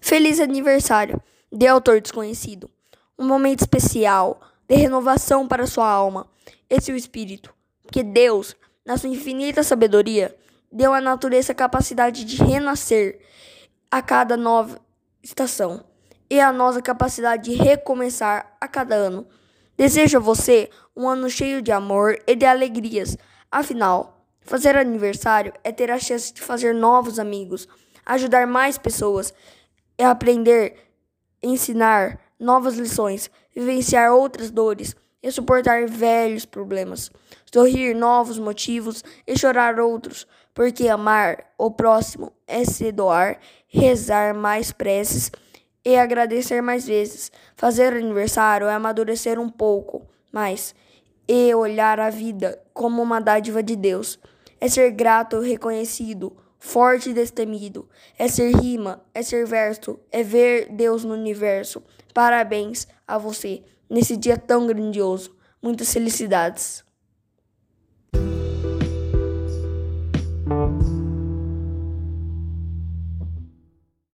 Feliz aniversário, de autor desconhecido. Um momento especial de renovação para sua alma. Esse é o espírito, que Deus, na sua infinita sabedoria, deu à natureza a capacidade de renascer a cada nova estação e a nós a capacidade de recomeçar a cada ano. Desejo a você um ano cheio de amor e de alegrias. Afinal, fazer aniversário é ter a chance de fazer novos amigos, ajudar mais pessoas, é aprender, ensinar novas lições, vivenciar outras dores e suportar velhos problemas, sorrir novos motivos e chorar outros, porque amar o próximo é se doar, rezar mais preces e agradecer mais vezes. Fazer aniversário é amadurecer um pouco mais e olhar a vida como uma dádiva de Deus. É ser grato reconhecido, forte e destemido. É ser rima, é ser verso, é ver Deus no universo. Parabéns a você nesse dia tão grandioso. Muitas felicidades.